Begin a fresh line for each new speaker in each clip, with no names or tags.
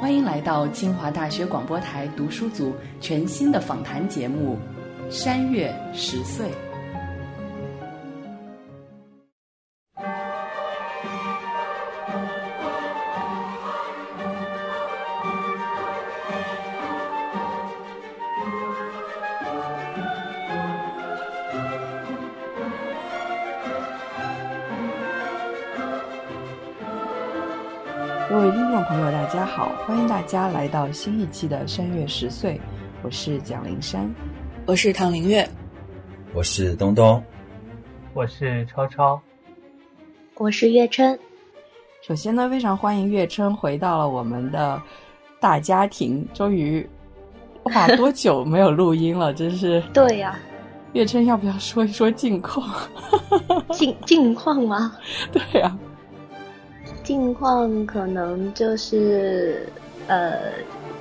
欢迎来到清华大学广播台读书组全新的访谈节目《山月十岁》。
家来到新一期的《山月十岁》，我是蒋灵山，
我是唐灵月，
我是东东，
我是超超，
我是月琛。
首先呢，非常欢迎月琛回到了我们的大家庭。终于，哇，多 久没有录音了？真是。
对呀。
月琛，要不要说一说近况？
近近况吗？
对呀。
近况可能就是呃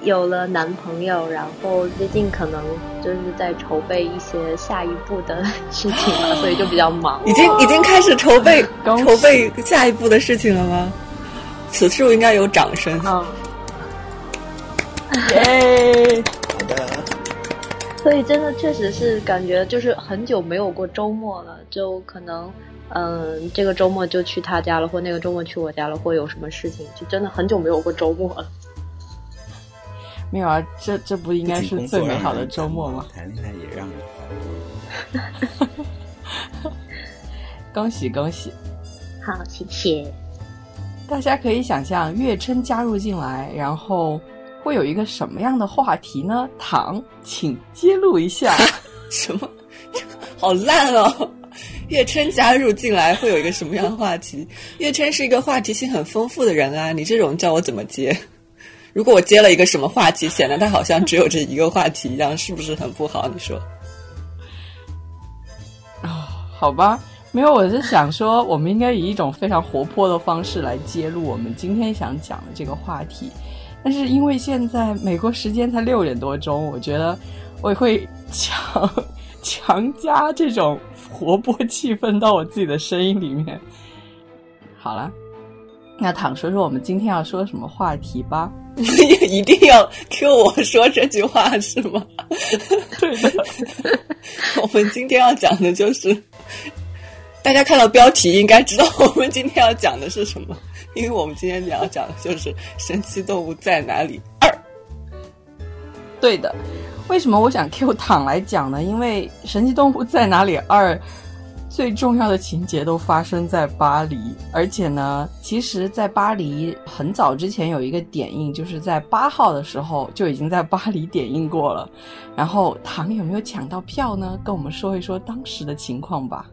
有了男朋友，然后最近可能就是在筹备一些下一步的 事情了，所以就比较忙。
已经已经开始筹备筹备下一步的事情了吗？此处应该有掌声。
嗯。
耶！
好的。
所以真的确实是感觉就是很久没有过周末了，就可能。嗯，这个周末就去他家了，或那个周末去我家了，或有什么事情，就真的很久没有过周末了。
没有啊，这这不应该是最美好的周末吗？
谈恋爱也让人
烦。恭喜恭喜！
好，谢谢。
大家可以想象，月琛加入进来，然后会有一个什么样的话题呢？糖，请揭露一下。
什么？好烂哦！月琛加入进来会有一个什么样的话题？月琛是一个话题性很丰富的人啊，你这种叫我怎么接？如果我接了一个什么话题，显得他好像只有这一个话题一样，是不是很不好？你说？
啊，好吧，没有，我是想说，我们应该以一种非常活泼的方式来揭露我们今天想讲的这个话题。但是因为现在美国时间才六点多钟，我觉得我也会强强加这种。活泼气氛到我自己的声音里面。好了，那躺说说我们今天要说什么话题吧？
一定要 Q 我说这句话是吗？
对的。
我们今天要讲的就是，大家看到标题应该知道我们今天要讲的是什么，因为我们今天要讲的就是《神奇动物在哪里二》。
对的。为什么我想 Q 躺来讲呢？因为《神奇动物在哪里二》最重要的情节都发生在巴黎，而且呢，其实，在巴黎很早之前有一个点映，就是在八号的时候就已经在巴黎点映过了。然后唐有没有抢到票呢？跟我们说一说当时的情况吧。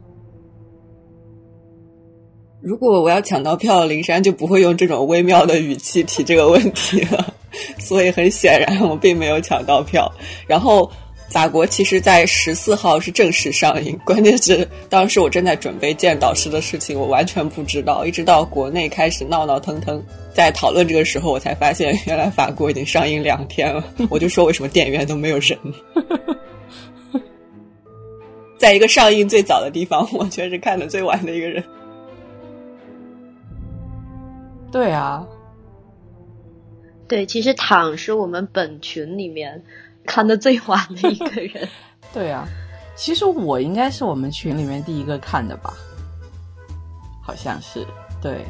如果我要抢到票，林珊就不会用这种微妙的语气提这个问题了。所以很显然，我并没有抢到票。然后，法国其实在十四号是正式上映。关键是当时我正在准备见导师的事情，我完全不知道。一直到国内开始闹闹腾腾在讨论这个时候，我才发现原来法国已经上映两天了。我就说为什么电影院都没有人？在一个上映最早的地方，我却是看的最晚的一个人。
对啊。
对，其实躺是我们本群里面看的最晚的一个人。
对啊，其实我应该是我们群里面第一个看的吧？好像是对，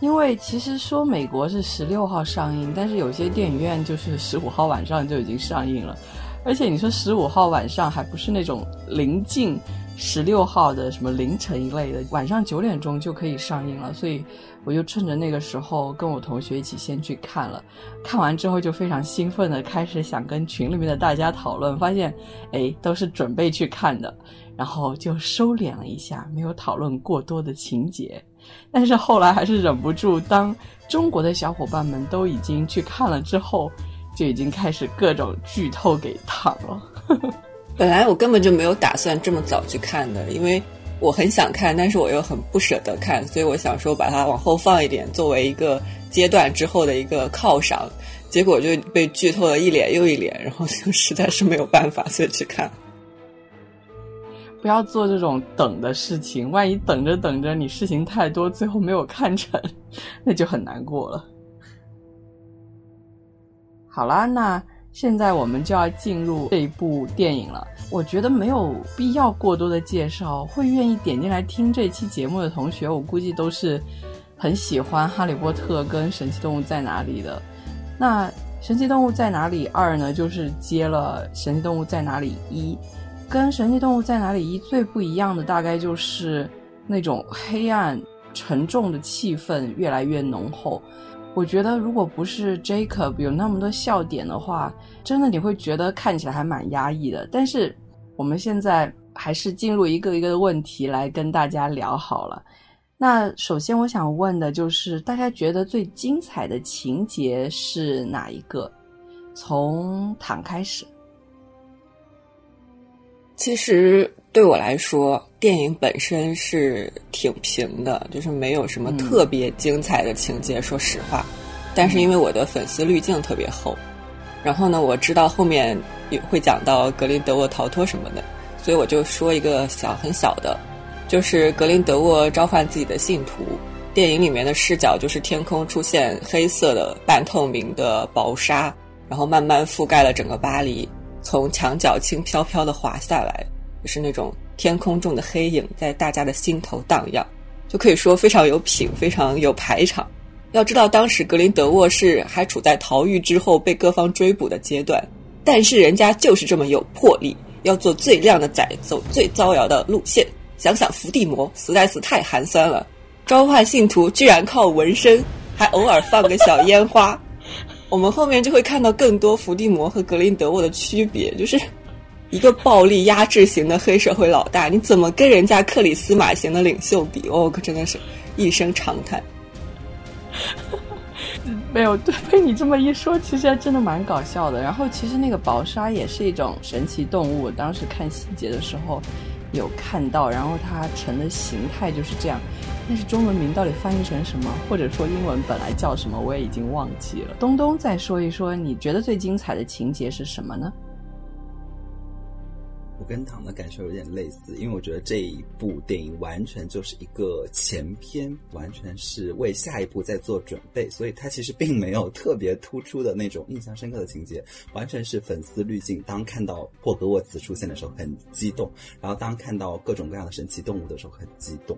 因为其实说美国是十六号上映，但是有些电影院就是十五号晚上就已经上映了，而且你说十五号晚上还不是那种临近十六号的什么凌晨一类的，晚上九点钟就可以上映了，所以。我就趁着那个时候跟我同学一起先去看了，看完之后就非常兴奋的开始想跟群里面的大家讨论，发现，哎，都是准备去看的，然后就收敛了一下，没有讨论过多的情节。但是后来还是忍不住，当中国的小伙伴们都已经去看了之后，就已经开始各种剧透给躺了。
本来我根本就没有打算这么早去看的，因为我很想看，但是我又很不舍得看，所以我想说把它往后放一点，作为一个阶段之后的一个犒赏。结果就被剧透了一脸又一脸，然后就 实在是没有办法，所以去看。
不要做这种等的事情，万一等着等着你事情太多，最后没有看成，那就很难过了。好啦，那现在我们就要进入这一部电影了。我觉得没有必要过多的介绍，会愿意点进来听这期节目的同学，我估计都是很喜欢《哈利波特》跟《神奇动物在哪里》的。那《神奇动物在哪里二》呢？就是接了《神奇动物在哪里一》。跟《神奇动物在哪里一》最不一样的，大概就是那种黑暗、沉重的气氛越来越浓厚。我觉得，如果不是 Jacob 有那么多笑点的话，真的你会觉得看起来还蛮压抑的。但是我们现在还是进入一个一个的问题来跟大家聊好了。那首先我想问的就是，大家觉得最精彩的情节是哪一个？从躺开始。
其实对我来说，电影本身是挺平的，就是没有什么特别精彩的情节。说实话，但是因为我的粉丝滤镜特别厚，然后呢，我知道后面也会讲到格林德沃逃脱什么的，所以我就说一个小很小的，就是格林德沃召唤自己的信徒。电影里面的视角就是天空出现黑色的半透明的薄纱，然后慢慢覆盖了整个巴黎。从墙角轻飘飘的滑下来，就是那种天空中的黑影在大家的心头荡漾，就可以说非常有品，非常有排场。要知道，当时格林德沃是还处在逃狱之后被各方追捕的阶段，但是人家就是这么有魄力，要做最靓的仔，走最招摇的路线。想想伏地魔实在是太寒酸了，召唤信徒居然靠纹身，还偶尔放个小烟花。我们后面就会看到更多伏地魔和格林德沃的区别，就是一个暴力压制型的黑社会老大，你怎么跟人家克里斯马型的领袖比？哦，可真的是一声长叹。
没有，对，被你这么一说，其实还真的蛮搞笑的。然后，其实那个薄纱也是一种神奇动物，当时看细节的时候有看到，然后它成的形态就是这样。但是中文名到底翻译成什么，或者说英文本来叫什么，我也已经忘记了。东东再说一说，你觉得最精彩的情节是什么呢？
我跟唐的感受有点类似，因为我觉得这一部电影完全就是一个前篇，完全是为下一步在做准备，所以它其实并没有特别突出的那种印象深刻的情节，完全是粉丝滤镜。当看到霍格沃茨出现的时候很激动，然后当看到各种各样的神奇动物的时候很激动。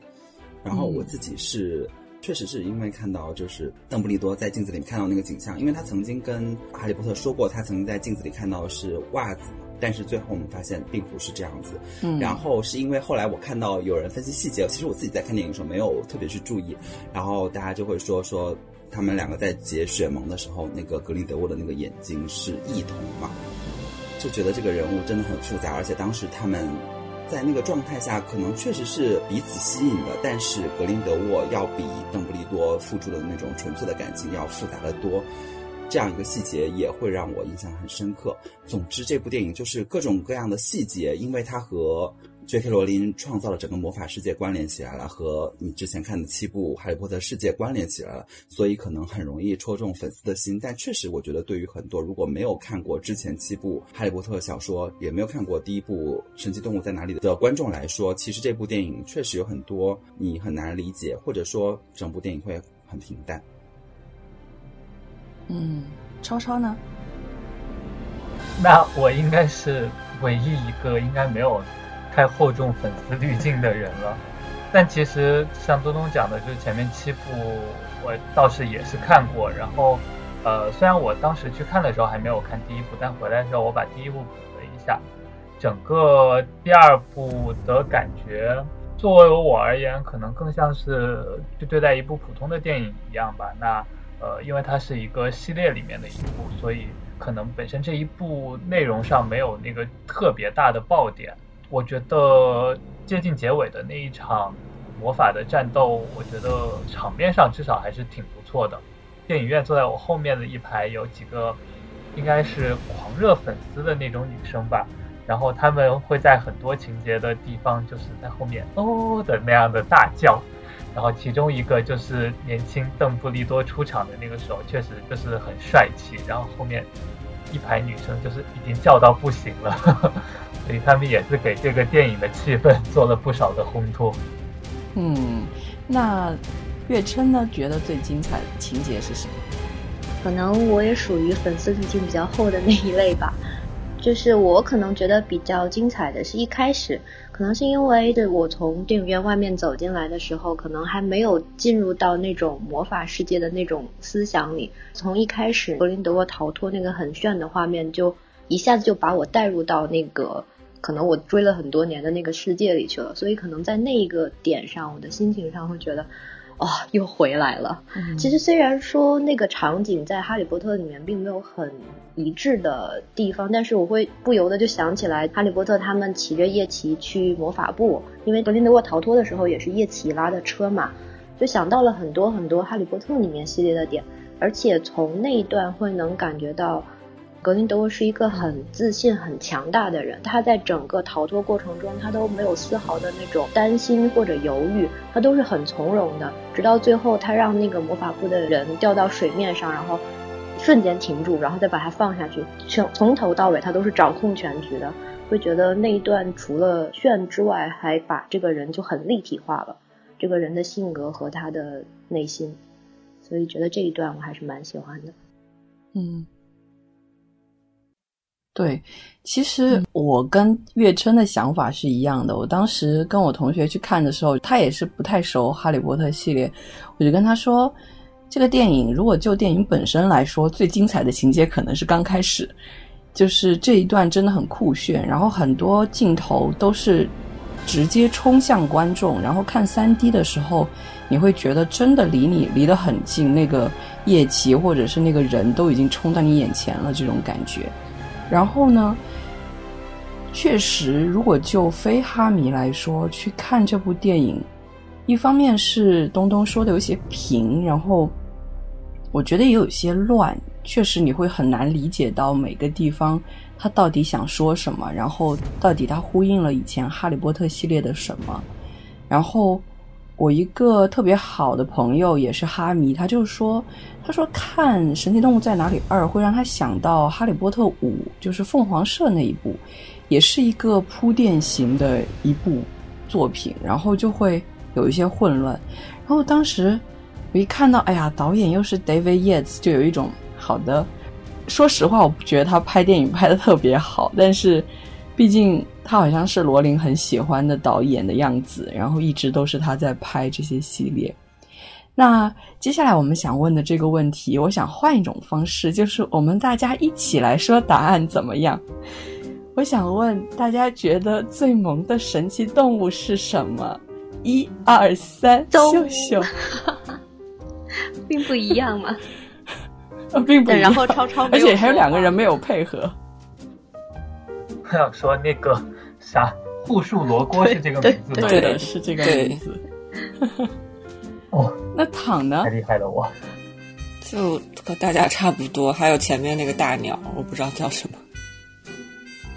然后我自己是，确实是因为看到就是邓布利多在镜子里看到那个景象，因为他曾经跟哈利波特说过，他曾经在镜子里看到是袜子，但是最后我们发现并不是这样子。嗯，然后是因为后来我看到有人分析细节，其实我自己在看电影的时候没有特别去注意，然后大家就会说说他们两个在结血盟的时候，那个格林德沃的那个眼睛是异瞳嘛，就觉得这个人物真的很复杂，而且当时他们。在那个状态下，可能确实是彼此吸引的，但是格林德沃要比邓布利多付出的那种纯粹的感情要复杂的多。这样一个细节也会让我印象很深刻。总之，这部电影就是各种各样的细节，因为它和。J.K. 罗琳创造了整个魔法世界关联起来了，和你之前看的七部《哈利波特》世界关联起来了，所以可能很容易戳中粉丝的心。但确实，我觉得对于很多如果没有看过之前七部《哈利波特》小说，也没有看过第一部《神奇动物在哪里》的观众来说，其实这部电影确实有很多你很难理解，或者说整部电影会很平淡。
嗯，超超呢？
那我应该是唯一一个应该没有。太厚重粉丝滤镜的人了，但其实像东东讲的，就是前面七部我倒是也是看过，然后，呃，虽然我当时去看的时候还没有看第一部，但回来的时候我把第一部补了一下，整个第二部的感觉，作为我而言，可能更像是去对待一部普通的电影一样吧。那，呃，因为它是一个系列里面的一部，所以可能本身这一部内容上没有那个特别大的爆点。我觉得接近结尾的那一场魔法的战斗，我觉得场面上至少还是挺不错的。电影院坐在我后面的一排有几个，应该是狂热粉丝的那种女生吧，然后他们会在很多情节的地方，就是在后面哦的那样的大叫。然后其中一个就是年轻邓布利多出场的那个时候，确实就是很帅气。然后后面一排女生就是已经叫到不行了，所以他们也是给这个电影的气氛做了不少的烘托。
嗯，那月琛呢？觉得最精彩的情节是什么？
可能我也属于粉丝滤镜比较厚的那一类吧。就是我可能觉得比较精彩的是一开始，可能是因为对我从电影院外面走进来的时候，可能还没有进入到那种魔法世界的那种思想里。从一开始格林德沃逃脱那个很炫的画面，就一下子就把我带入到那个可能我追了很多年的那个世界里去了。所以可能在那一个点上，我的心情上会觉得。哦，又回来了。其实虽然说那个场景在《哈利波特》里面并没有很一致的地方，但是我会不由得就想起来哈利波特他们骑着夜骑去魔法部，因为格林德沃逃脱的时候也是夜骑拉的车嘛，就想到了很多很多《哈利波特》里面系列的点，而且从那一段会能感觉到。格林德沃是一个很自信、很强大的人。他在整个逃脱过程中，他都没有丝毫的那种担心或者犹豫，他都是很从容的。直到最后，他让那个魔法部的人掉到水面上，然后瞬间停住，然后再把他放下去。从从头到尾，他都是掌控全局的。会觉得那一段除了炫之外，还把这个人就很立体化了，这个人的性格和他的内心。所以觉得这一段我还是蛮喜欢的。
嗯。对，其实我跟月琛的想法是一样的。我当时跟我同学去看的时候，他也是不太熟《哈利波特》系列，我就跟他说，这个电影如果就电影本身来说，最精彩的情节可能是刚开始，就是这一段真的很酷炫，然后很多镜头都是直接冲向观众，然后看三 D 的时候，你会觉得真的离你离得很近，那个夜骑或者是那个人都已经冲到你眼前了，这种感觉。然后呢？确实，如果就非哈迷来说去看这部电影，一方面是东东说的有些平，然后我觉得也有些乱。确实，你会很难理解到每个地方他到底想说什么，然后到底他呼应了以前《哈利波特》系列的什么，然后。我一个特别好的朋友也是哈迷，他就说，他说看《神奇动物在哪里二》会让他想到《哈利波特五》，就是凤凰社那一部，也是一个铺垫型的一部作品，然后就会有一些混乱。然后当时我一看到，哎呀，导演又是 David Yates，就有一种好的。说实话，我不觉得他拍电影拍的特别好，但是。毕竟他好像是罗琳很喜欢的导演的样子，然后一直都是他在拍这些系列。那接下来我们想问的这个问题，我想换一种方式，就是我们大家一起来说答案怎么样？我想问大家，觉得最萌的神奇动物是什么？一二三，秀秀，
并不 一样嘛？
呃，并不一样。
然后超超，
而且还有两个人没有配合。
我想说那个啥，护树罗锅是这个名字
吗？对的，是这个名字。
哦，
那躺呢？
太厉害了，我
就和大家差不多。还有前面那个大鸟，我不知道叫什么。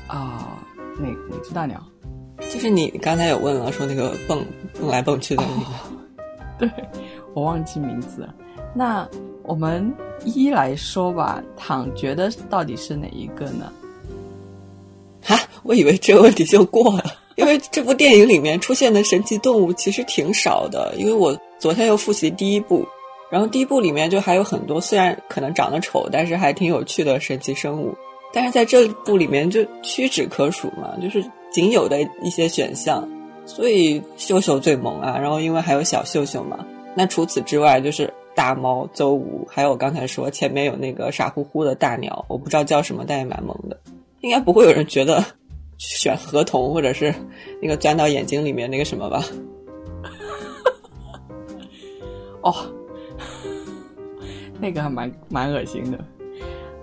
啊，哪哪只大鸟？
就是你刚才有问了，说那个蹦蹦来蹦去的那
个。对，我忘记名字了。那我们一来说吧，躺觉得到底是哪一个呢？
我以为这个问题就过了，因为这部电影里面出现的神奇动物其实挺少的。因为我昨天又复习第一部，然后第一部里面就还有很多虽然可能长得丑，但是还挺有趣的神奇生物。但是在这部里面就屈指可数嘛，就是仅有的一些选项。所以秀秀最萌啊，然后因为还有小秀秀嘛。那除此之外就是大猫邹无，还有我刚才说前面有那个傻乎乎的大鸟，我不知道叫什么，但也蛮萌的。应该不会有人觉得选合同或者是那个钻到眼睛里面那个什么吧？
哦，那个还蛮蛮恶心的。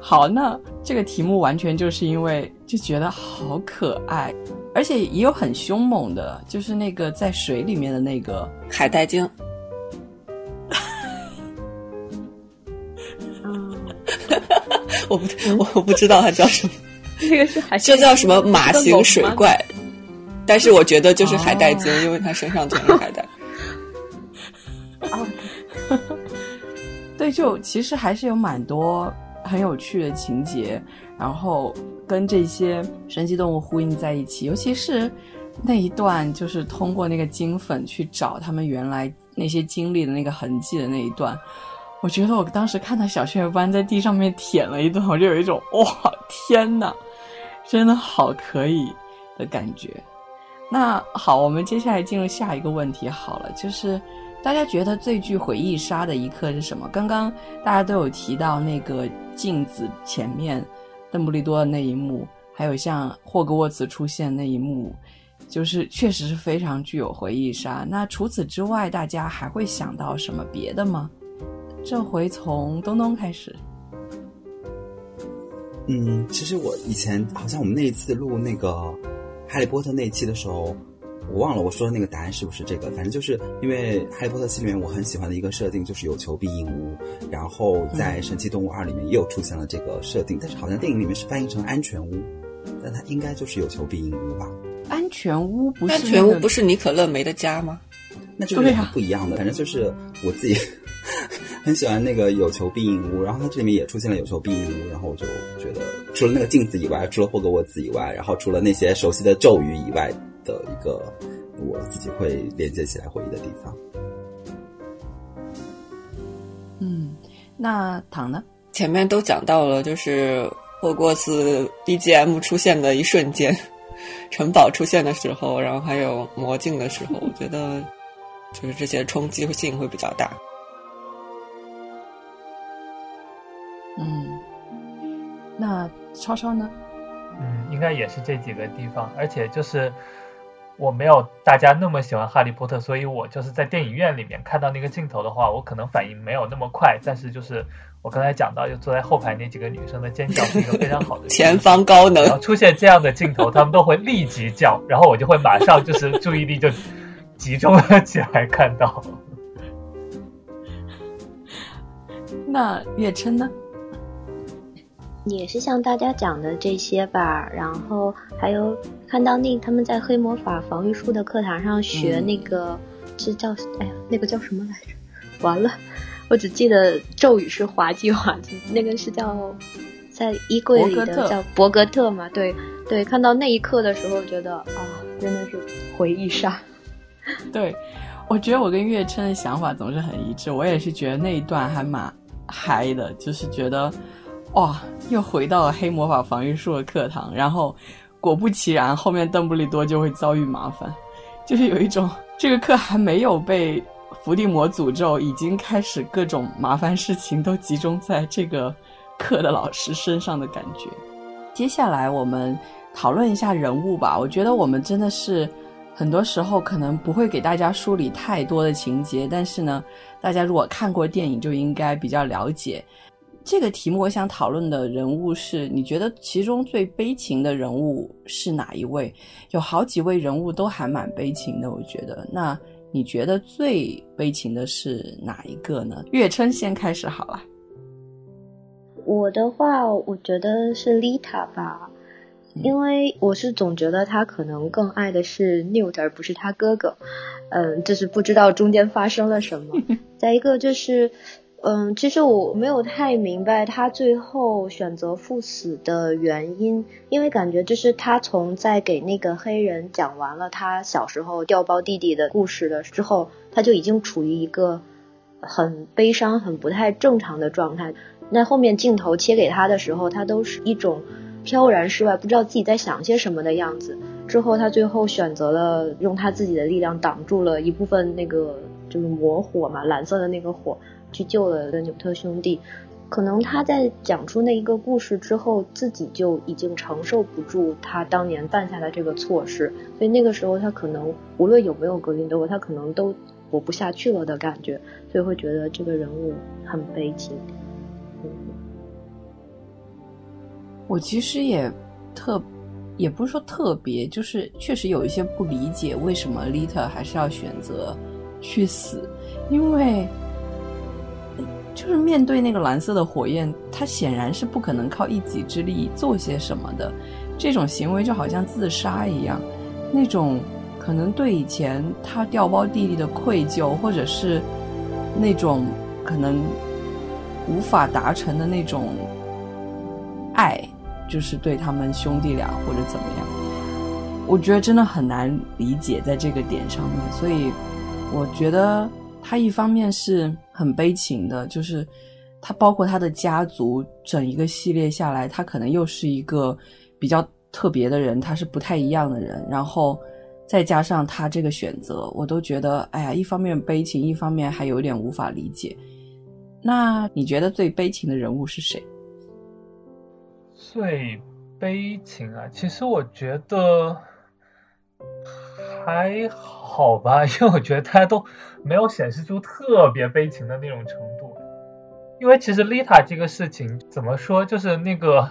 好，那这个题目完全就是因为就觉得好可爱，而且也有很凶猛的，就是那个在水里面的那个
海带精。我不我我不知道它叫什么。
这个是海，
这叫什么马形水怪？但是我觉得就是海带精，
哦
因为它身上全是海带。
啊
对，就其实还是有蛮多很有趣的情节，然后跟这些神奇动物呼应在一起，尤其是那一段，就是通过那个金粉去找他们原来那些经历的那个痕迹的那一段。我觉得我当时看到小雀斑在地上面舔了一顿，我就有一种哇天哪，真的好可以的感觉。那好，我们接下来进入下一个问题好了，就是大家觉得最具回忆杀的一刻是什么？刚刚大家都有提到那个镜子前面邓布利多的那一幕，还有像霍格沃茨出现那一幕，就是确实是非常具有回忆杀。那除此之外，大家还会想到什么别的吗？这回从东东开始。
嗯，其实我以前好像我们那一次录那个《哈利波特》那一期的时候，我忘了我说的那个答案是不是这个，反正就是因为《哈利波特》系里面我很喜欢的一个设定就是有求必应屋，然后在《神奇动物二》里面又出现了这个设定，但是好像电影里面是翻译成安全屋，但它应该就是有求必应屋吧？
安全屋不是、
安全屋不是尼可乐梅的家吗？
那就是
对啊
很不一样的。反正就是我自己很喜欢那个有求必应屋，然后它这里面也出现了有求必应屋，然后我就觉得除了那个镜子以外，除了霍格沃茨以外，然后除了那些熟悉的咒语以外的一个我自己会连接起来回忆的地方。
嗯，那糖呢？
前面都讲到了，就是霍格沃茨 BGM 出现的一瞬间，城堡出现的时候，然后还有魔镜的时候，我觉得就是这些冲击性会比较大。
嗯，那超超呢？
嗯，应该也是这几个地方，而且就是我没有大家那么喜欢哈利波特，所以我就是在电影院里面看到那个镜头的话，我可能反应没有那么快，但是就是我刚才讲到，就坐在后排那几个女生的尖叫是一个非常好的
前方高能
然后出现这样的镜头，他们都会立即叫，然后我就会马上就是注意力就集中了起来看到。
那月琛呢？
也是像大家讲的这些吧，然后还有看到那他们在黑魔法防御术的课堂上学那个，这叫哎呀，那个叫什么来着？完了，我只记得咒语是滑稽滑稽，那个是叫在衣柜里的叫博格特嘛？对对，看到那一刻的时候，觉得啊，真的是回忆杀。
对，我觉得我跟月琛的想法总是很一致，我也是觉得那一段还蛮嗨的，就是觉得哇，又回到了黑魔法防御术的课堂，然后果不其然，后面邓布利多就会遭遇麻烦，就是有一种这个课还没有被伏地魔诅咒，已经开始各种麻烦事情都集中在这个课的老师身上的感觉。接下来我们讨论一下人物吧，我觉得我们真的是。很多时候可能不会给大家梳理太多的情节，但是呢，大家如果看过电影就应该比较了解这个题目。我想讨论的人物是，你觉得其中最悲情的人物是哪一位？有好几位人物都还蛮悲情的，我觉得。那你觉得最悲情的是哪一个呢？月琛先开始好了。
我的话，我觉得是丽塔吧。因为我是总觉得他可能更爱的是 Newt 而不是他哥哥，嗯，就是不知道中间发生了什么。再一个就是，嗯，其实我没有太明白他最后选择赴死的原因，因为感觉就是他从在给那个黑人讲完了他小时候调包弟弟的故事的之后，他就已经处于一个很悲伤、很不太正常的状态。那后面镜头切给他的时候，他都是一种。飘然世外，不知道自己在想些什么的样子。之后，他最后选择了用他自己的力量挡住了一部分那个就是魔火嘛，蓝色的那个火，去救了的纽特兄弟。可能他在讲出那一个故事之后，自己就已经承受不住他当年犯下的这个错事，所以那个时候他可能无论有没有格林德沃，他可能都活不下去了的感觉，所以会觉得这个人物很悲情。
我其实也特，也不是说特别，就是确实有一些不理解为什么丽特还是要选择去死，因为就是面对那个蓝色的火焰，他显然是不可能靠一己之力做些什么的。这种行为就好像自杀一样，那种可能对以前他掉包弟弟的愧疚，或者是那种可能无法达成的那种爱，就是对他们兄弟俩或者怎么样，我觉得真的很难理解在这个点上面。所以我觉得他一方面是很悲情的，就是他包括他的家族整一个系列下来，他可能又是一个。比较特别的人，他是不太一样的人，然后再加上他这个选择，我都觉得，哎呀，一方面悲情，一方面还有点无法理解。那你觉得最悲情的人物是谁？
最悲情啊，其实我觉得还好吧，因为我觉得大家都没有显示出特别悲情的那种程度。因为其实丽塔这个事情怎么说，就是那个。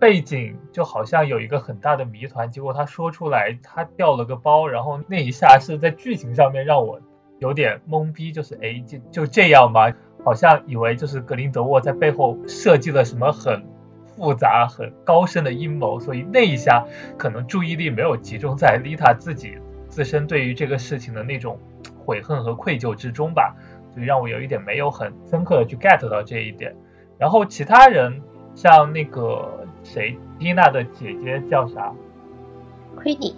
背景就好像有一个很大的谜团，结果他说出来，他掉了个包，然后那一下是在剧情上面让我有点懵逼，就是哎，就就这样吗？好像以为就是格林德沃在背后设计了什么很复杂、很高深的阴谋，所以那一下可能注意力没有集中在丽塔自己自身对于这个事情的那种悔恨和愧疚之中吧，所以让我有一点没有很深刻的去 get 到这一点。然后其他人像那个。谁？蒂娜的姐姐叫啥？
奎尼。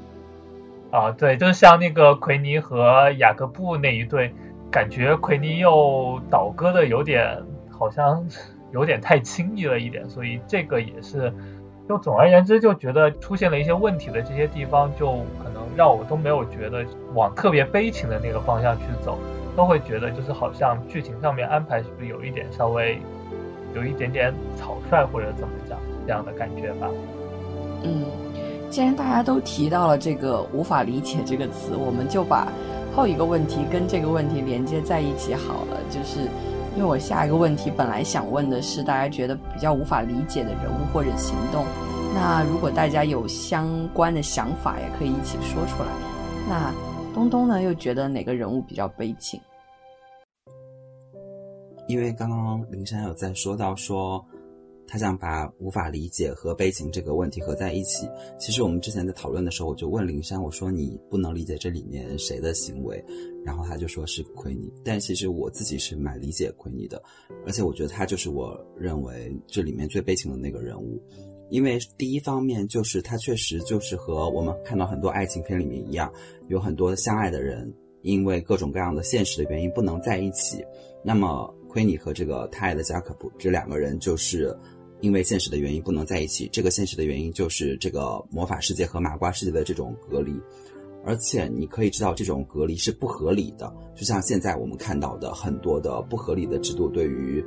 啊，对，就是像那个奎尼和雅各布那一对，感觉奎尼又倒戈的有点，好像 有点太轻易了一点，所以这个也是，就总而言之，就觉得出现了一些问题的这些地方，就可能让我都没有觉得往特别悲情的那个方向去走，都会觉得就是好像剧情上面安排是不是有一点稍微有一点点草率或者怎么讲。这样的感觉吧。
嗯，既然大家都提到了这个“无法理解”这个词，我们就把后一个问题跟这个问题连接在一起好了。就是因为我下一个问题本来想问的是大家觉得比较无法理解的人物或者行动，那如果大家有相关的想法，也可以一起说出来。那东东呢，又觉得哪个人物比较悲情？
因为刚刚林珊有在说到说。他想把无法理解和悲情这个问题合在一起。其实我们之前在讨论的时候，我就问林珊，我说你不能理解这里面谁的行为，然后他就说是奎尼。但其实我自己是蛮理解奎尼的，而且我觉得他就是我认为这里面最悲情的那个人物。因为第一方面就是他确实就是和我们看到很多爱情片里面一样，有很多相爱的人因为各种各样的现实的原因不能在一起。那么奎尼和这个他爱的加可普这两个人就是。因为现实的原因不能在一起，这个现实的原因就是这个魔法世界和麻瓜世界的这种隔离，而且你可以知道这种隔离是不合理的，就像现在我们看到的很多的不合理的制度，对于，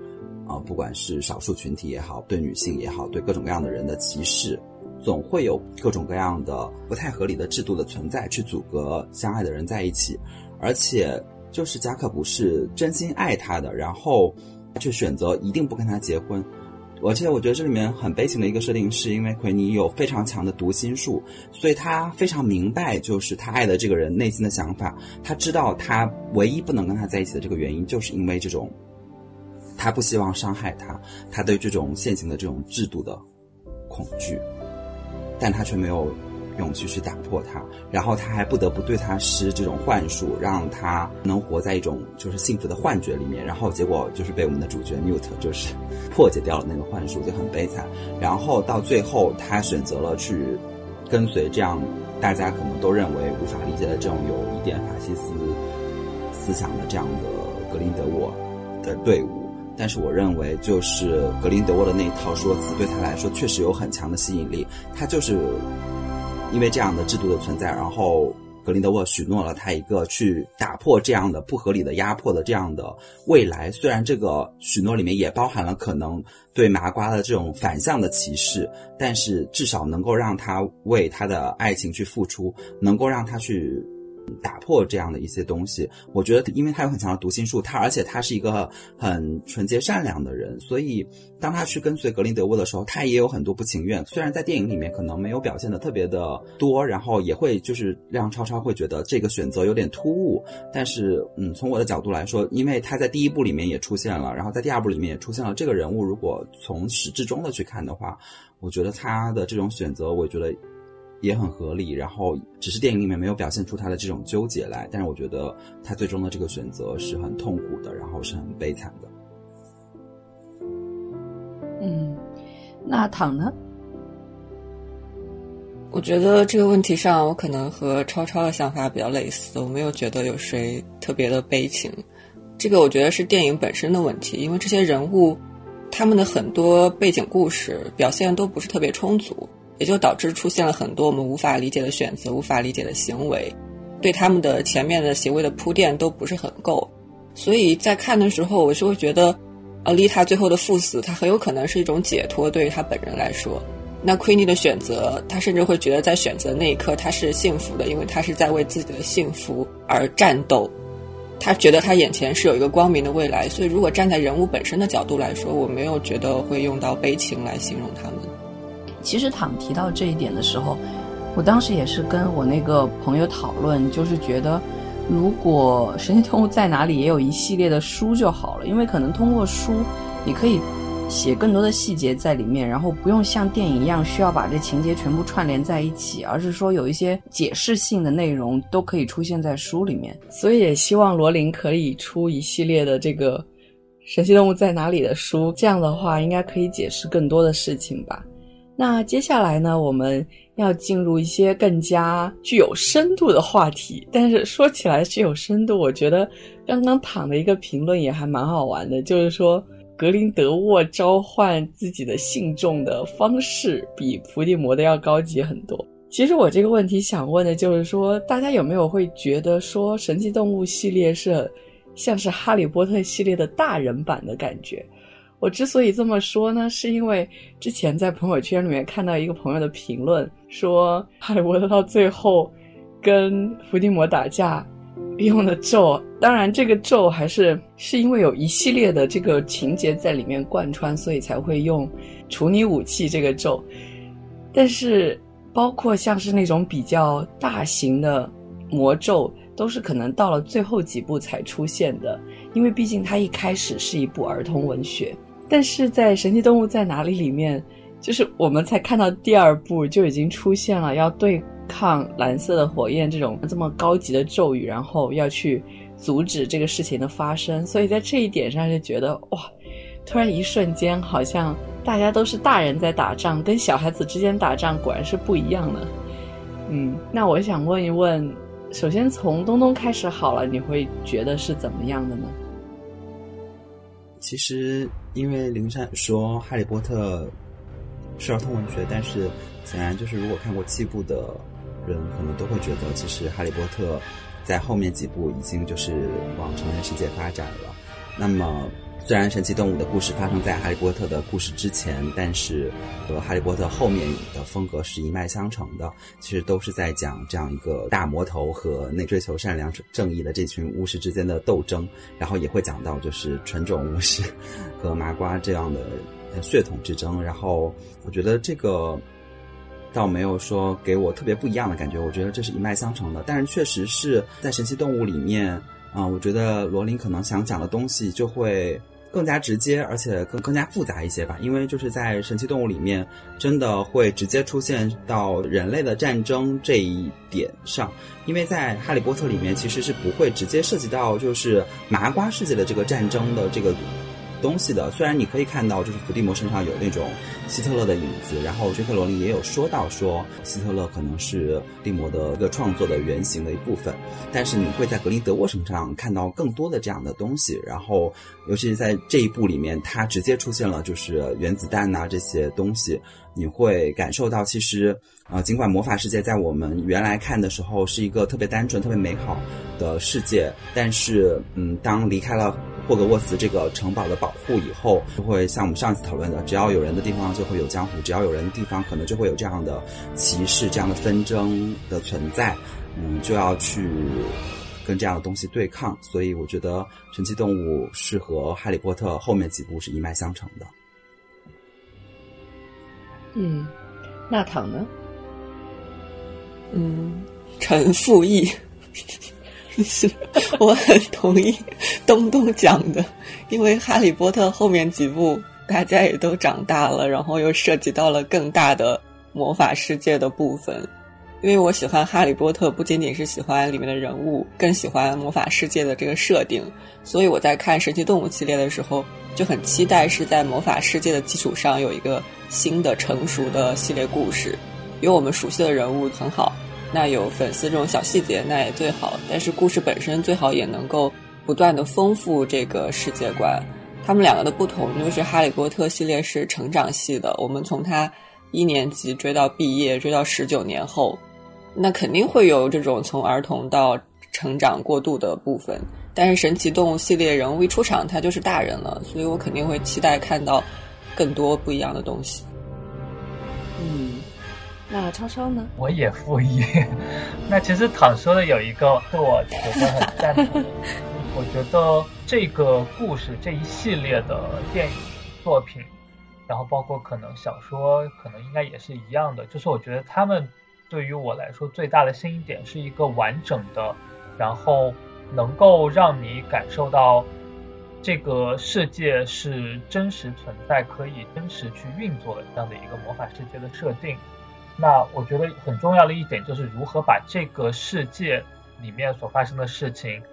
啊，不管是少数群体也好，对女性也好，对各种各样的人的歧视，总会有各种各样的不太合理的制度的存在，去阻隔相爱的人在一起，而且就是加克不是真心爱他的，然后却选择一定不跟他结婚。而且我觉得这里面很悲情的一个设定，是因为奎尼有非常强的读心术，所以他非常明白，就是他爱的这个人内心的想法。他知道他唯一不能跟他在一起的这个原因，就是因为这种，他不希望伤害他，他对这种现行的这种制度的恐惧，但他却没有。勇气去打破它，然后他还不得不对他施这种幻术，让他能活在一种就是幸福的幻觉里面。然后结果就是被我们的主角 Newt 就是 破解掉了那个幻术，就很悲惨。然后到最后，他选择了去跟随这样大家可能都认为无法理解的这种有一点法西斯思想的这样的格林德沃的队伍。但是我认为，就是格林德沃的那一套说辞对他来说确实有很强的吸引力。他就是。因为这样的制度的存在，然后格林德沃许诺了他一个去打破这样的不合理的压迫的这样的未来。虽然这个许诺里面也包含了可能对麻瓜的这种反向的歧视，但是至少能够让他为他的爱情去付出，能够让他去打破这样的一些东西。我觉得，因为他有很强的读心术，他而且他是一个很纯洁善良的人，所以当他去跟随格林德沃的时候，他也有很多不情愿。虽然在电影里面可能没有表现的特别的多，然后也会就是让超超会觉得这个选择有点突兀，但是嗯，从我的角度来说，因为他在第一部里面也出现了，然后在第二部里面也出现了这个人物，如果从始至终的去看的话，我觉得他的这种选择，我觉得。也很合理，然后只是电影里面没有表现出他的这种纠结来，但是我觉得他最终的这个选择是很痛苦的，然后是很悲惨的。
嗯，那躺呢？
我觉得这个问题上，我可能和超超的想法比较类似，我没有觉得有谁特别的悲情。这个我觉得是电影本身的问题，因为这些人物他们的很多背景故事表现都不是特别充足。也就导致出现了很多我们无法理解的选择、无法理解的行为，对他们的前面的行为的铺垫都不是很够，所以在看的时候，我就会觉得，呃，丽塔最后的赴死，她很有可能是一种解脱，对于她本人来说。那奎尼的选择，他甚至会觉得在选择那一刻他是幸福的，因为他是在为自己的幸福而战斗，他觉得他眼前是有一个光明的未来。所以，如果站在人物本身的角度来说，我没有觉得会用到悲情来形容他们。
其实躺提到这一点的时候，我当时也是跟我那个朋友讨论，就是觉得，如果《神奇动物在哪里》也有一系列的书就好了，因为可能通过书，你可以写更多的细节在里面，然后不用像电影一样需要把这情节全部串联在一起，而是说有一些解释性的内容都可以出现在书里面。所以也希望罗琳可以出一系列的这个《神奇动物在哪里》的书，这样的话应该可以解释更多的事情吧。那接下来呢，我们要进入一些更加具有深度的话题。但是说起来具有深度，我觉得刚刚躺的一个评论也还蛮好玩的，就是说格林德沃召唤自己的信众的方式比伏地魔的要高级很多。其实我这个问题想问的就是说，大家有没有会觉得说神奇动物系列是像是哈利波特系列的大人版的感觉？我之所以这么说呢，是因为之前在朋友圈里面看到一个朋友的评论，说哈利波特到最后跟伏地魔打架用的咒，当然这个咒还是是因为有一系列的这个情节在里面贯穿，所以才会用处女武器这个咒。但是包括像是那种比较大型的魔咒，都是可能到了最后几部才出现的，因为毕竟它一开始是一部儿童文学。但是在《神奇动物在哪里》里面，就是我们才看到第二部就已经出现了要对抗蓝色的火焰这种这么高级的咒语，然后要去阻止这个事情的发生。所以在这一点上就觉得哇，突然一瞬间好像大家都是大人在打仗，跟小孩子之间打仗果然是不一样的。嗯，那我想问一问，首先从东东开始好了，你会觉得是怎么样的呢？
其实，因为林珊说《哈利波特》是儿童文学，但是显然就是如果看过七部的人，可能都会觉得，其实《哈利波特》在后面几部已经就是往成人世界发展了。那么。虽然神奇动物的故事发生在哈利波特的故事之前，但是和哈利波特后面的风格是一脉相承的。其实都是在讲这样一个大魔头和那追求善良正义的这群巫师之间的斗争，然后也会讲到就是纯种巫师和麻瓜这样的血统之争。然后我觉得这个倒没有说给我特别不一样的感觉，我觉得这是一脉相承的。但是确实是在神奇动物里面，啊，我觉得罗琳可能想讲的东西就会。更加直接，而且更更加复杂一些吧，因为就是在神奇动物里面，真的会直接出现到人类的战争这一点上，因为在哈利波特里面其实是不会直接涉及到就是麻瓜世界的这个战争的这个。东西的，虽然你可以看到，就是伏地魔身上有那种希特勒的影子，然后杰克罗琳也有说到说希特勒可能是伏地魔的一个创作的原型的一部分，但是你会在格林德沃身上看到更多的这样的东西，然后尤其是在这一部里面，它直接出现了就是原子弹呐这些东西，你会感受到其实。啊，尽管魔法世界在我们原来看的时候是一个特别单纯、特别美好的世界，但是，嗯，当离开了霍格沃茨这个城堡的保护以后，就会像我们上次讨论的，只要有人的地方就会有江湖，只要有人的地方可能就会有这样的歧视、这样的纷争的存在，嗯，就要去跟这样的东西对抗。所以我觉得《神奇动物》是和《哈利波特》后面几部是一脉相承的。
嗯，那唐呢？
嗯，陈复义，是 我很同意东东讲的，因为《哈利波特》后面几部大家也都长大了，然后又涉及到了更大的魔法世界的部分。因为我喜欢《哈利波特》，不仅仅是喜欢里面的人物，更喜欢魔法世界的这个设定，所以我在看《神奇动物》系列的时候，就很期待是在魔法世界的基础上有一个新的成熟的系列故事。有我们熟悉的人物很好，那有粉丝这种小细节那也最好。但是故事本身最好也能够不断的丰富这个世界观。他们两个的不同就是《哈利波特》系列是成长系的，我们从他一年级追到毕业，追到十九年后，那肯定会有这种从儿童到成长过渡的部分。但是神奇动物系列人物一出场他就是大人了，所以我肯定会期待看到更多不一样的东西。
嗯。那超超呢？
我也复议。那其实躺说的有一个是我觉得很赞同。我觉得这个故事这一系列的电影作品，然后包括可能小说，可能应该也是一样的。就是我觉得他们对于我来说最大的新一点是一个完整的，然后能够让你感受到这个世界是真实存在、可以真实去运作的这样的一个魔法世界的设定。那我觉得很重要的一点就是如何把这个世界里面所发生的事情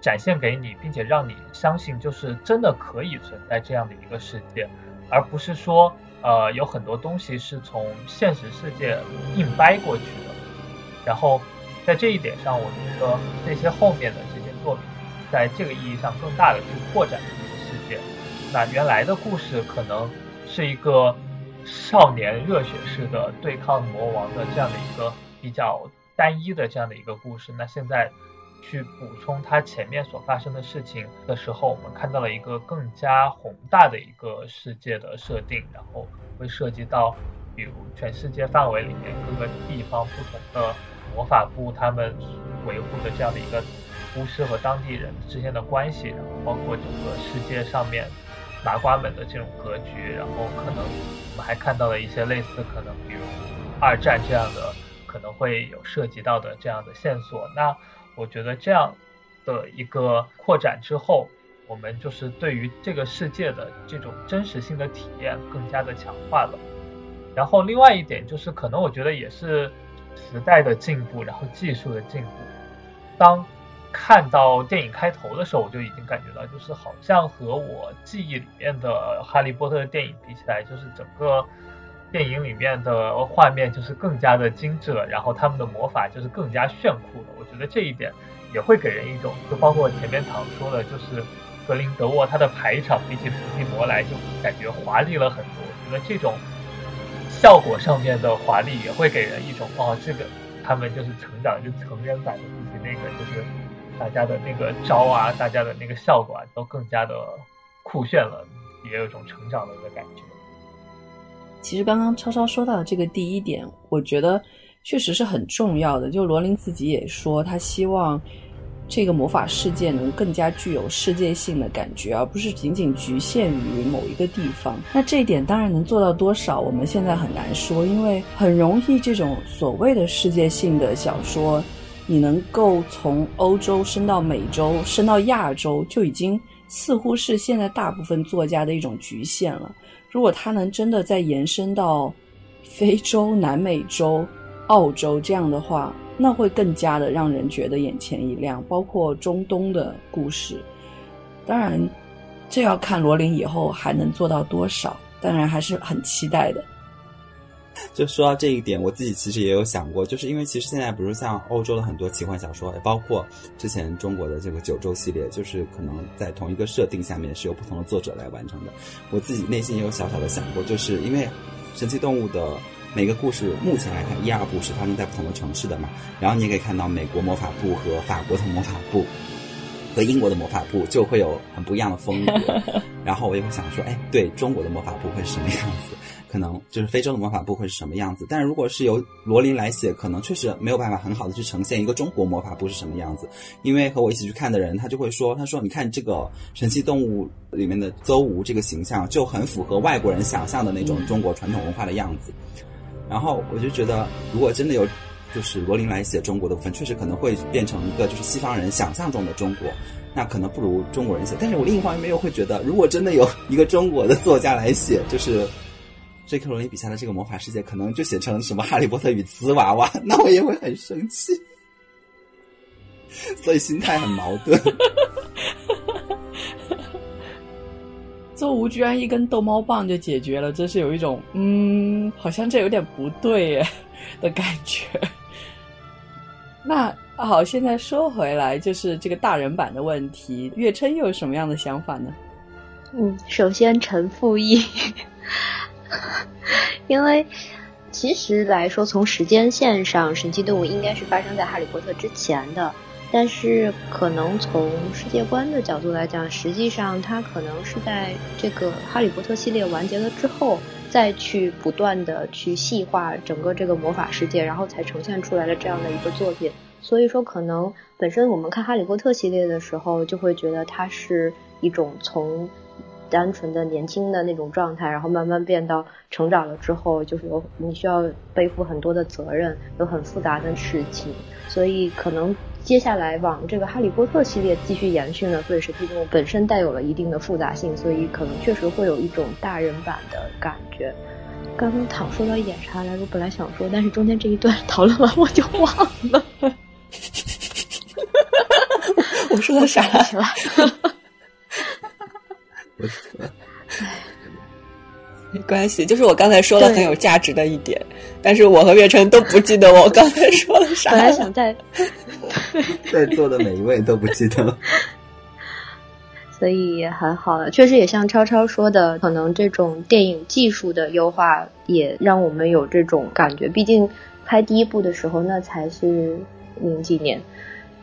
展现给你，并且让你相信就是真的可以存在这样的一个世界，而不是说呃有很多东西是从现实世界硬掰过去的。然后在这一点上，我觉得这些后面的这些作品，在这个意义上更大的去扩展这个世界。那原来的故事可能是一个。少年热血式的对抗魔王的这样的一个比较单一的这样的一个故事，那现在去补充它前面所发生的事情的时候，我们看到了一个更加宏大的一个世界的设定，然后会涉及到比如全世界范围里面各个地方不同的魔法部他们维护的这样的一个巫师和当地人之间的关系，然后包括整个世界上面。麻瓜们的这种格局，然后可能我们还看到了一些类似可能，比如二战这样的可能会有涉及到的这样的线索。那我觉得这样的一个扩展之后，我们就是对于这个世界的这种真实性的体验更加的强化了。然后另外一点就是，可能我觉得也是时代的进步，然后技术的进步。当看到电影开头的时候，我就已经感觉到，就是好像和我记忆里面的《哈利波特》的电影比起来，就是整个电影里面的画面就是更加的精致了，然后他们的魔法就是更加炫酷了。我觉得这一点也会给人一种，就包括前面唐说的，就是格林德沃他的排场比起伏地魔来就感觉华丽了很多。我觉得这种效果上面的华丽也会给人一种，哦，这个他们就是成长，就成人版的自己那个就是。大家的那个招啊，大家的那个效果啊，都更加的酷炫了，也有种成长的一个感觉。
其实刚刚超超说到的这个第一点，我觉得确实是很重要的。就罗琳自己也说，他希望这个魔法世界能更加具有世界性的感觉，而不是仅仅局限于某一个地方。那这一点当然能做到多少，我们现在很难说，因为很容易这种所谓的世界性的小说。你能够从欧洲升到美洲，升到亚洲，就已经似乎是现在大部分作家的一种局限了。如果他能真的再延伸到非洲、南美洲、澳洲这样的话，那会更加的让人觉得眼前一亮。包括中东的故事，当然，这要看罗琳以后还能做到多少。当然，还是很期待的。
就说到这一点，我自己其实也有想过，就是因为其实现在，比如像欧洲的很多奇幻小说，也包括之前中国的这个九州系列，就是可能在同一个设定下面是由不同的作者来完成的。我自己内心也有小小的想过，就是因为神奇动物的每个故事，目前来看一二部是发生在不同的城市的嘛，然后你也可以看到美国魔法部和法国的魔法部和英国的魔法部就会有很不一样的风格。然后我也会想说，哎，对中国的魔法部会是什么样子？可能就是非洲的魔法部会是什么样子？但如果是由罗琳来写，可能确实没有办法很好的去呈现一个中国魔法部是什么样子。因为和我一起去看的人，他就会说，他说你看这个神奇动物里面的邹无这个形象就很符合外国人想象的那种中国传统文化的样子。然后我就觉得，如果真的有就是罗琳来写中国的部分，确实可能会变成一个就是西方人想象中的中国。那可能不如中国人写，但是我另一方面又会觉得，如果真的有一个中国的作家来写，就是 J.K. 罗琳笔下的这个魔法世界，可能就写成什么 《哈利波特与瓷娃娃》，那我也会很生气，所以心态很矛盾。
周吴居然一根逗猫棒就解决了，真是有一种嗯，好像这有点不对耶的感觉。那好，现在说回来，就是这个大人版的问题，月琛又有什么样的想法呢？
嗯，首先陈复义，因为其实来说，从时间线上，神奇动物应该是发生在哈利波特之前的。但是，可能从世界观的角度来讲，实际上它可能是在这个《哈利波特》系列完结了之后，再去不断的去细化整个这个魔法世界，然后才呈现出来的这样的一个作品。所以说，可能本身我们看《哈利波特》系列的时候，就会觉得它是一种从单纯的年轻的那种状态，然后慢慢变到成长了之后，就是有你需要背负很多的责任，有很复杂的事情，所以可能。接下来往这个《哈利波特》系列继续延续呢，所以神奇动物本身带有了一定的复杂性，所以可能确实会有一种大人版的感觉。刚刚躺说到一点啥来着？本来想说，但是中间这一段讨论完我就忘了。
我说的啥没关系，就是我刚才说了很有价值的一点，但是我和月晨都不记得我刚才 说了啥。
本来想在
在座的每一位都不记得，
所以也很好了。确实也像超超说的，可能这种电影技术的优化也让我们有这种感觉。毕竟拍第一部的时候，那才是零几年，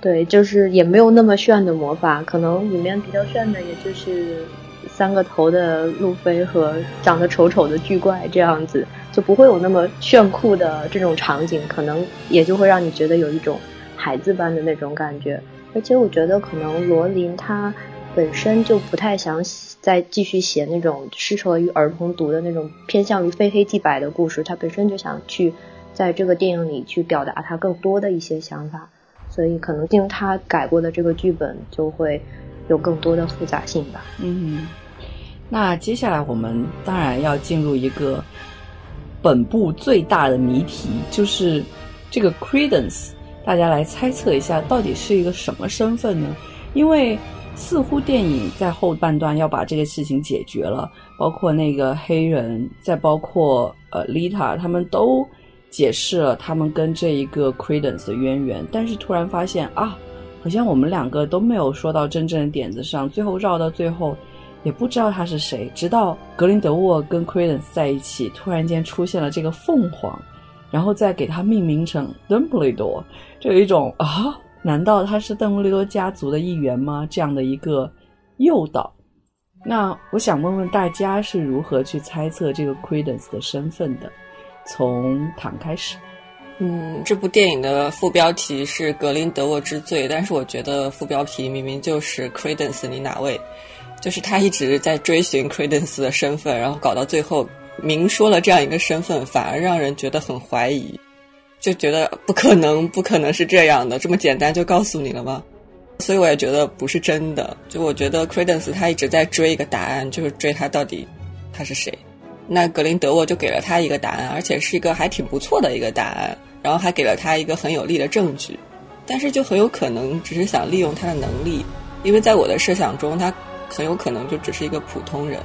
对，就是也没有那么炫的魔法，可能里面比较炫的也就是。三个头的路飞和长得丑丑的巨怪，这样子就不会有那么炫酷的这种场景，可能也就会让你觉得有一种孩子般的那种感觉。而且我觉得可能罗琳他本身就不太想再继续写那种适合于儿童读的那种偏向于非黑即白的故事，他本身就想去在这个电影里去表达他更多的一些想法，所以可能进入他改过的这个剧本就会有更多的复杂性吧。
嗯。那接下来我们当然要进入一个本部最大的谜题，就是这个 Credence，大家来猜测一下，到底是一个什么身份呢？因为似乎电影在后半段要把这个事情解决了，包括那个黑人，再包括呃 Lita，他们都解释了他们跟这一个 Credence 的渊源，但是突然发现啊，好像我们两个都没有说到真正的点子上，最后绕到最后。也不知道他是谁，直到格林德沃跟 Credence 在一起，突然间出现了这个凤凰，然后再给他命名成邓布利多，就有一种啊，难道他是邓布利多家族的一员吗？这样的一个诱导。那我想问问大家是如何去猜测这个 Credence 的身份的？从唐开始。
嗯，这部电影的副标题是格林德沃之罪，但是我觉得副标题明明就是 Credence，你哪位？就是他一直在追寻 Credence 的身份，然后搞到最后明说了这样一个身份，反而让人觉得很怀疑，就觉得不可能，不可能是这样的，这么简单就告诉你了吗？所以我也觉得不是真的。就我觉得 Credence 他一直在追一个答案，就是追他到底他是谁。那格林德沃就给了他一个答案，而且是一个还挺不错的一个答案，然后还给了他一个很有力的证据，但是就很有可能只是想利用他的能力，因为在我的设想中他。很有可能就只是一个普通人，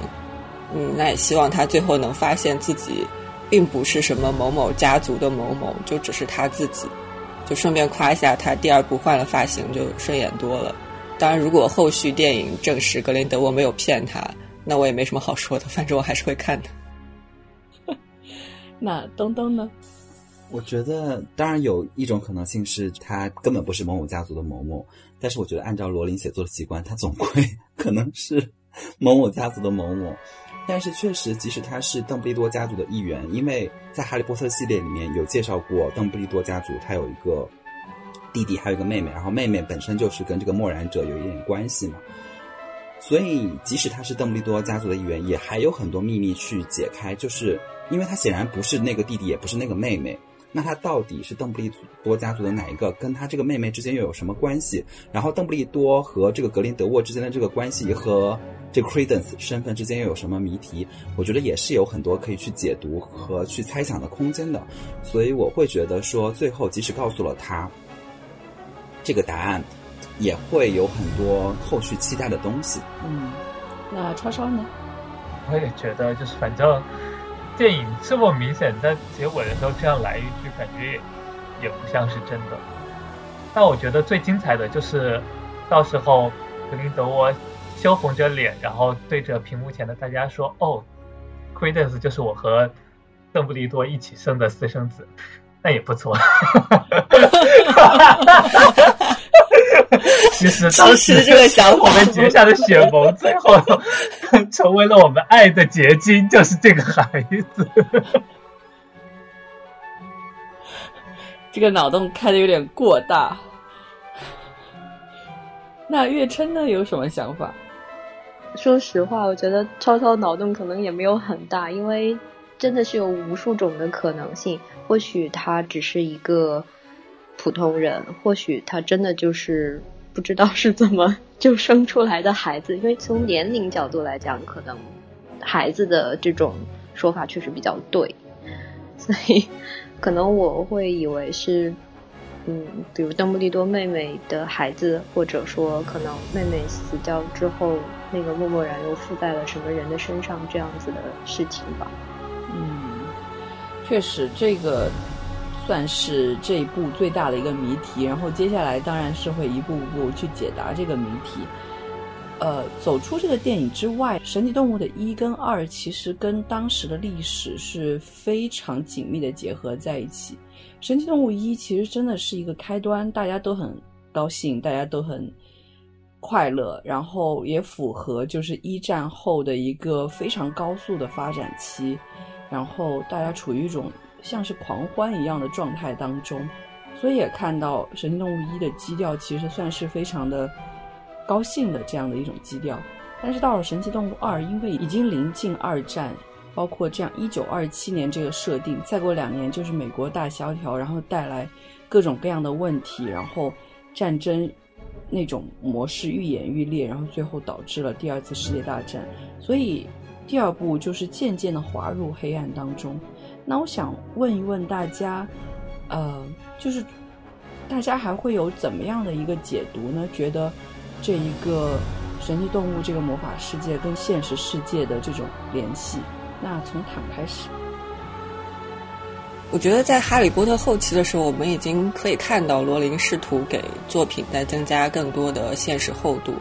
嗯，那也希望他最后能发现自己，并不是什么某某家族的某某，就只是他自己。就顺便夸一下，他第二部换了发型，就顺眼多了。当然，如果后续电影证实格林德沃没有骗他，那我也没什么好说的，反正我还是会看的。
那东东呢？
我觉得，当然有一种可能性是他根本不是某某家族的某某，但是我觉得按照罗琳写作的习惯，他总归可能是 某某家族的某某。但是确实，即使他是邓布利多家族的一员，因为在《哈利波特》系列里面有介绍过，邓布利多家族他有一个弟弟，还有一个妹妹，然后妹妹本身就是跟这个默然者有一点关系嘛。所以，即使他是邓布利多家族的一员，也还有很多秘密去解开，就是因为他显然不是那个弟弟，也不是那个妹妹。那他到底是邓布利多家族的哪一个？跟他这个妹妹之间又有什么关系？然后邓布利多和这个格林德沃之间的这个关系和这个 Credence 身份之间又有什么谜题？我觉得也是有很多可以去解读和去猜想的空间的。所以我会觉得说，最后即使告诉了他这个答案，也会有很多后续期待的东西。
嗯，那超超呢？
我也觉得，就是反正。电影这么明显，在结尾的时候这样来一句，感觉也也不像是真的。但我觉得最精彩的就是，到时候格林德沃羞红着脸，然后对着屏幕前的大家说：“哦，Credence 就是我和邓布利多一起生的私生子。”那也不错。其实当时
这个想法，
我们结下的血盟，最后成为了我们爱的结晶，就是这个孩子。
这个脑洞开的有点过大。那月琛呢？有什么想法？
说实话，我觉得超超脑洞可能也没有很大，因为真的是有无数种的可能性。或许他只是一个。普通人或许他真的就是不知道是怎么 就生出来的孩子，因为从年龄角度来讲，可能孩子的这种说法确实比较对，所以可能我会以为是，嗯，比如邓布利多妹妹的孩子，或者说可能妹妹死掉之后，那个默默然又附在了什么人的身上这样子的事情吧。
嗯，确实这个。算是这一部最大的一个谜题，然后接下来当然是会一步步去解答这个谜题。呃，走出这个电影之外，《神奇动物》的一跟二其实跟当时的历史是非常紧密的结合在一起。《神奇动物一》其实真的是一个开端，大家都很高兴，大家都很快乐，然后也符合就是一战后的一个非常高速的发展期，然后大家处于一种。像是狂欢一样的状态当中，所以也看到《神奇动物一》的基调其实算是非常的高兴的这样的一种基调。但是到了《神奇动物二》，因为已经临近二战，包括这样一九二七年这个设定，再过两年就是美国大萧条，然后带来各种各样的问题，然后战争那种模式愈演愈烈，然后最后导致了第二次世界大战。所以第二部就是渐渐的滑入黑暗当中。那我想问一问大家，呃，就是大家还会有怎么样的一个解读呢？觉得这一个神奇动物这个魔法世界跟现实世界的这种联系？那从坦开始，
我觉得在《哈利波特》后期的时候，我们已经可以看到罗琳试图给作品在增加更多的现实厚度。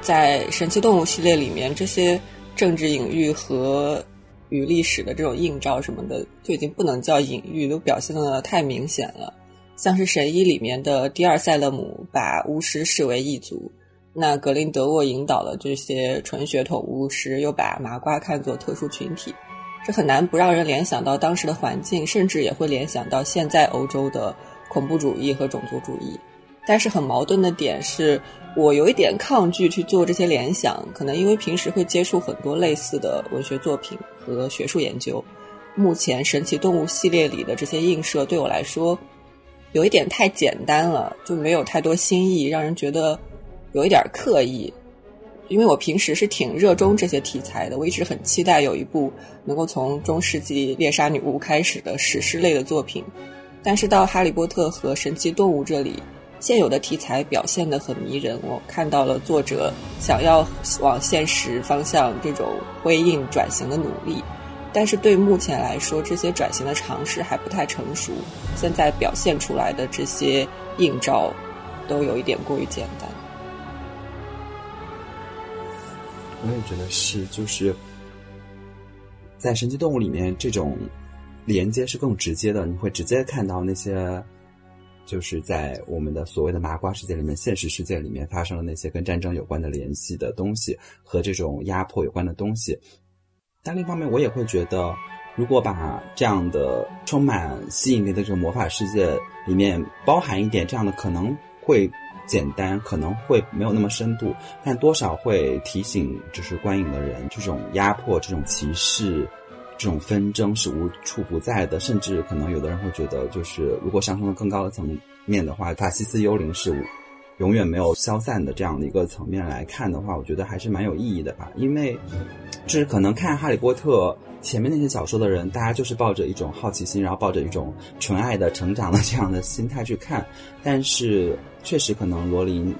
在神奇动物系列里面，这些政治隐喻和与历史的这种映照什么的，就已经不能叫隐喻，都表现的太明显了。像是《神医》里面的第二塞勒姆把巫师视为异族，那格林德沃引导的这些纯血统巫师又把麻瓜看作特殊群体，这很难不让人联想到当时的环境，甚至也会联想到现在欧洲的恐怖主义和种族主义。但是很矛盾的点是。我有一点抗拒去做这些联想，可能因为平时会接触很多类似的文学作品和学术研究。目前《神奇动物》系列里的这些映射对我来说，有一点太简单了，就没有太多新意，让人觉得有一点刻意。因为我平时是挺热衷这些题材的，我一直很期待有一部能够从中世纪猎杀女巫开始的史诗类的作品，但是到《哈利波特》和《神奇动物》这里。现有的题材表现的很迷人，我看到了作者想要往现实方向这种辉映转型的努力，但是对目前来说，这些转型的尝试还不太成熟。现在表现出来的这些映照，都有一点过于简单。
我也觉得是，就是在神奇动物里面这种连接是更直接的，你会直接看到那些。就是在我们的所谓的麻瓜世界里面，现实世界里面发生了那些跟战争有关的联系的东西和这种压迫有关的东西。但另一方面，我也会觉得，如果把这样的充满吸引力的这个魔法世界里面包含一点这样的，可能会简单，可能会没有那么深度，但多少会提醒就是观影的人，这种压迫、这种歧视。这种纷争是无处不在的，甚至可能有的人会觉得，就是如果上升到更高的层面的话，法西斯幽灵是永远没有消散的这样的一个层面来看的话，我觉得还是蛮有意义的吧。因为就是可能看《哈利波特》前面那些小说的人，大家就是抱着一种好奇心，然后抱着一种纯爱的成长的这样的心态去看，但是确实可能罗琳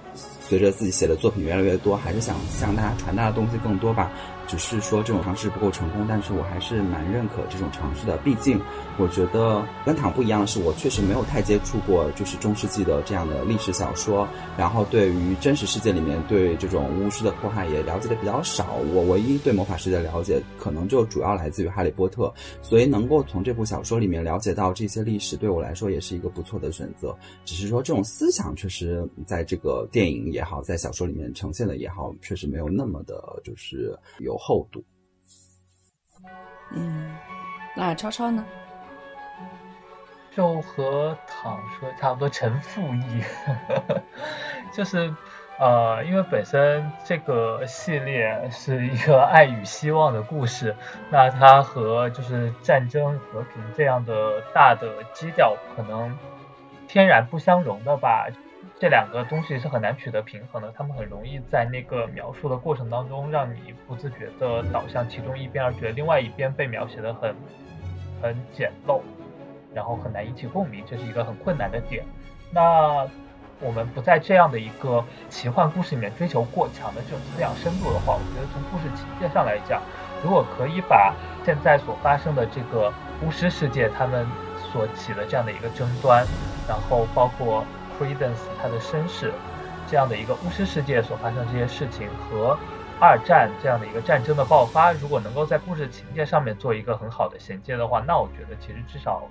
随着自己写的作品越来越多，还是想向大家传达的东西更多吧。只是说这种尝试不够成功，但是我还是蛮认可这种尝试的。毕竟，我觉得跟唐不一样的是，我确实没有太接触过就是中世纪的这样的历史小说，然后对于真实世界里面对这种巫师的迫害也了解的比较少。我唯一对魔法世界的了解，可能就主要来自于《哈利波特》，所以能够从这部小说里面了解到这些历史，对我来说也是一个不错的选择。只是说这种思想确实在这个电影也好，在小说里面呈现的也好，确实没有那么的，就是有。厚度，
嗯，那超超呢？
就和躺说差不多，陈复义，就是呃，因为本身这个系列是一个爱与希望的故事，那它和就是战争和平这样的大的基调可能天然不相容的吧。这两个东西是很难取得平衡的，他们很容易在那个描述的过程当中，让你不自觉的导向其中一边，而觉得另外一边被描写的很很简陋，然后很难引起共鸣，这是一个很困难的点。那我们不在这样的一个奇幻故事里面追求过强的这种思想深度的话，我觉得从故事情节上来讲，如果可以把现在所发生的这个巫师世界他们所起的这样的一个争端，然后包括。Credence 他的身世，这样的一个巫师世界所发生这些事情和二战这样的一个战争的爆发，如果能够在故事情节上面做一个很好的衔接的话，那我觉得其实至少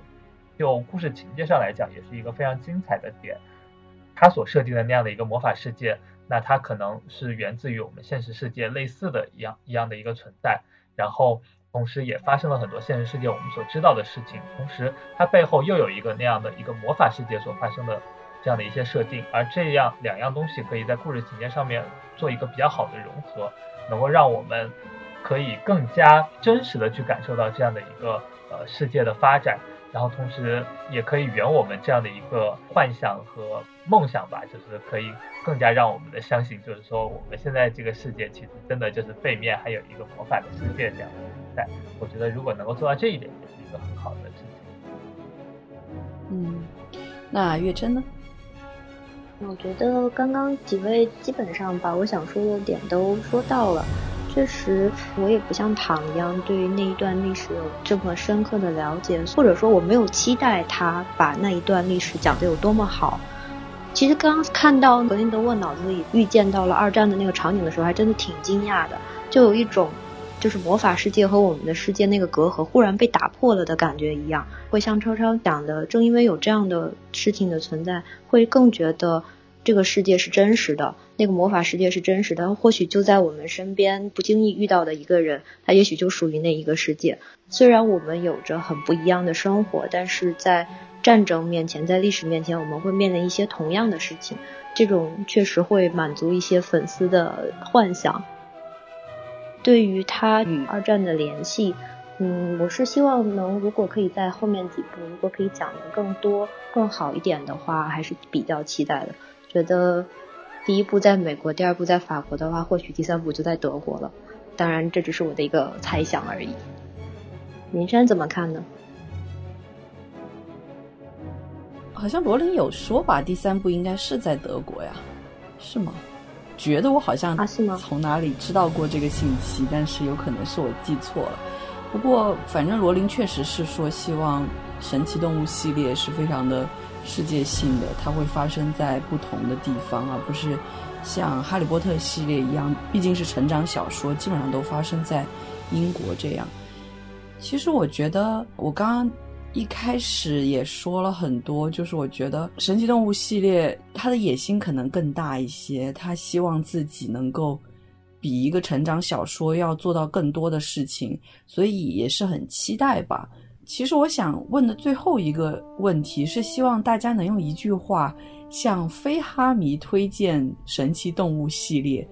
就故事情节上来讲，也是一个非常精彩的点。他所设定的那样的一个魔法世界，那它可能是源自于我们现实世界类似的一样一样的一个存在，然后同时也发生了很多现实世界我们所知道的事情，同时它背后又有一个那样的一个魔法世界所发生的。这样的一些设定，而这样两样东西可以在故事情节上面做一个比较好的融合，能够让我们可以更加真实的去感受到这样的一个呃世界的发展，然后同时也可以圆我们这样的一个幻想和梦想吧，就是可以更加让我们的相信，就是说我们现在这个世界其实真的就是背面还有一个魔法的世界这样的存在。我觉得如果能够做到这一点，也是一个很好的事情。
嗯，那月真呢？
我觉得刚刚几位基本上把我想说的点都说到了。确实，我也不像唐一样对那一段历史有这么深刻的了解，或者说我没有期待他把那一段历史讲得有多么好。其实刚刚看到格林德沃脑子里预见到了二战的那个场景的时候，还真的挺惊讶的，就有一种就是魔法世界和我们的世界那个隔阂忽然被打破了的感觉一样。会像超超讲的，正因为有这样的事情的存在，会更觉得。这个世界是真实的，那个魔法世界是真实的，或许就在我们身边，不经意遇到的一个人，他也许就属于那一个世界。虽然我们有着很不一样的生活，但是在战争面前，在历史面前，我们会面临一些同样的事情。这种确实会满足一些粉丝的幻想。对于他与二战的联系，嗯，我是希望能，如果可以在后面几部，如果可以讲的更多、更好一点的话，还是比较期待的。觉得第一部在美国，第二部在法国的话，或许第三部就在德国了。当然，这只是我的一个猜想而已。林山怎么看呢？
好像罗琳有说吧，第三部应该是在德国呀，是吗？觉得我好像从哪里知道过这个信息，但是有可能是我记错了。不过，反正罗琳确实是说希望神奇动物系列是非常的。世界性的，它会发生在不同的地方，而不是像《哈利波特》系列一样，毕竟是成长小说，基本上都发生在英国这样。其实我觉得，我刚刚一开始也说了很多，就是我觉得神奇动物系列它的野心可能更大一些，他希望自己能够比一个成长小说要做到更多的事情，所以也是很期待吧。其实我想问的最后一个问题是，希望大家能用一句话向非哈迷推荐神奇动物系列，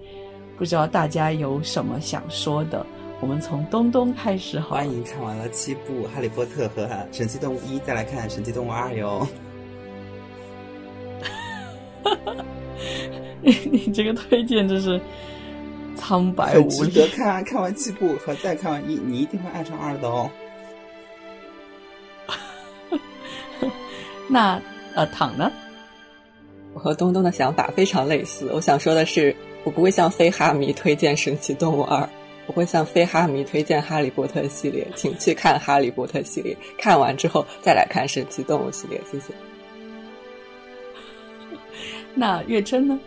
不知道大家有什么想说的？我们从东东开始，好。
欢迎看完了七部《哈利波特》和《神奇动物一》，再来看《神奇动物二》哟。
你这个推荐真是苍白无力。
值得看，看完七部和再看完一，你一定会爱上二的哦。
那呃，躺呢？
我和东东的想法非常类似。我想说的是，我不会向非哈迷推荐《神奇动物二》。我会向非哈迷推荐《哈利波特》系列，请去看《哈利波特》系列，看完之后再来看《神奇动物》系列。谢谢。
那月真呢？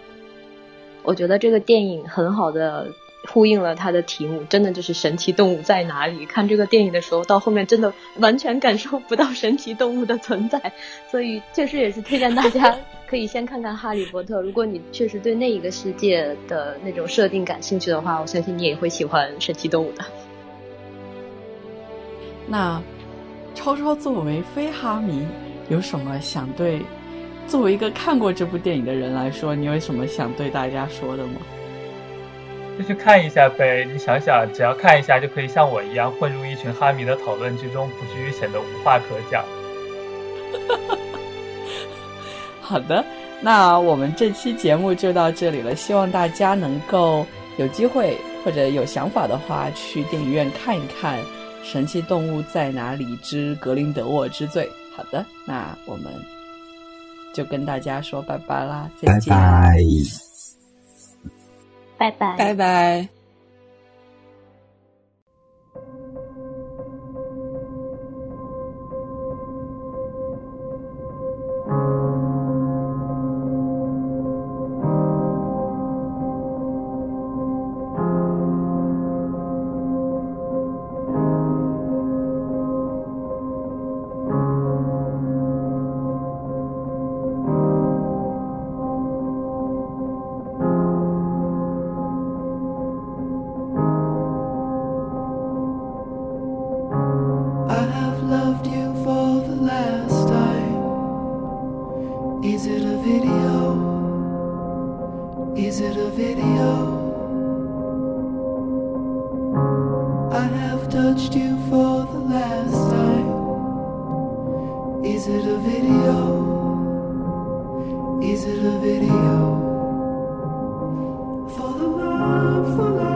我觉得这个电影很好的。呼应了它的题目，真的就是神奇动物在哪里？看这个电影的时候，到后面真的完全感受不到神奇动物的存在，所以确实也是推荐大家可以先看看《哈利波特》。如果你确实对那一个世界的那种设定感兴趣的话，我相信你也会喜欢神奇动物的。
那超超作为非哈迷，有什么想对作为一个看过这部电影的人来说，你有什么想对大家说的吗？
就去看一下呗！你想想，只要看一下就可以像我一样混入一群哈迷的讨论之中，不至于显得无话可讲。
好的，那我们这期节目就到这里了。希望大家能够有机会或者有想法的话，去电影院看一看《神奇动物在哪里之格林德沃之罪》。好的，那我们就跟大家说拜拜啦！再见。
拜拜，
拜拜。拜拜。
Is it a video? I have touched you for the last time. Is it a video? Is it a video? For the love, for love.